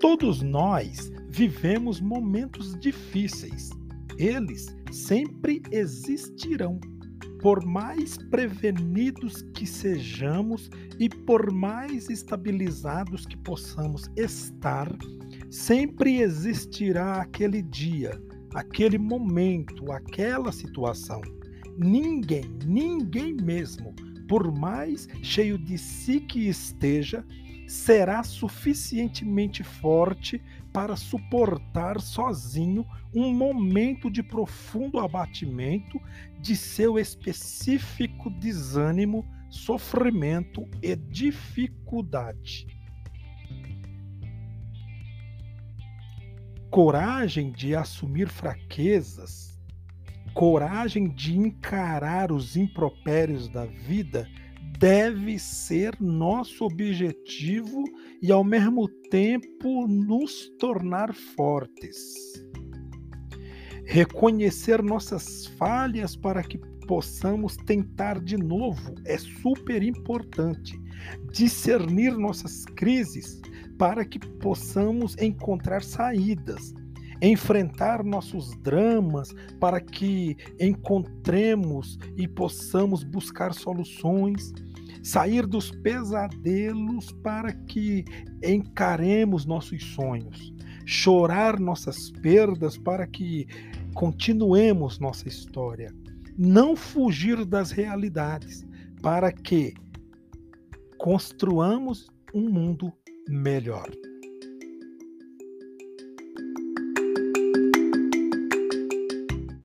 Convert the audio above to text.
Todos nós vivemos momentos difíceis. Eles sempre existirão. Por mais prevenidos que sejamos e por mais estabilizados que possamos estar, sempre existirá aquele dia, aquele momento, aquela situação. Ninguém, ninguém mesmo, por mais cheio de si que esteja, será suficientemente forte para suportar sozinho um momento de profundo abatimento de seu específico desânimo, sofrimento e dificuldade. Coragem de assumir fraquezas, coragem de encarar os impropérios da vida deve ser nosso objetivo e, ao mesmo tempo, nos tornar fortes. Reconhecer nossas falhas para que possamos tentar de novo é super importante. Discernir nossas crises para que possamos encontrar saídas. Enfrentar nossos dramas para que encontremos e possamos buscar soluções sair dos pesadelos para que encaremos nossos sonhos, chorar nossas perdas para que continuemos nossa história, não fugir das realidades para que construamos um mundo melhor.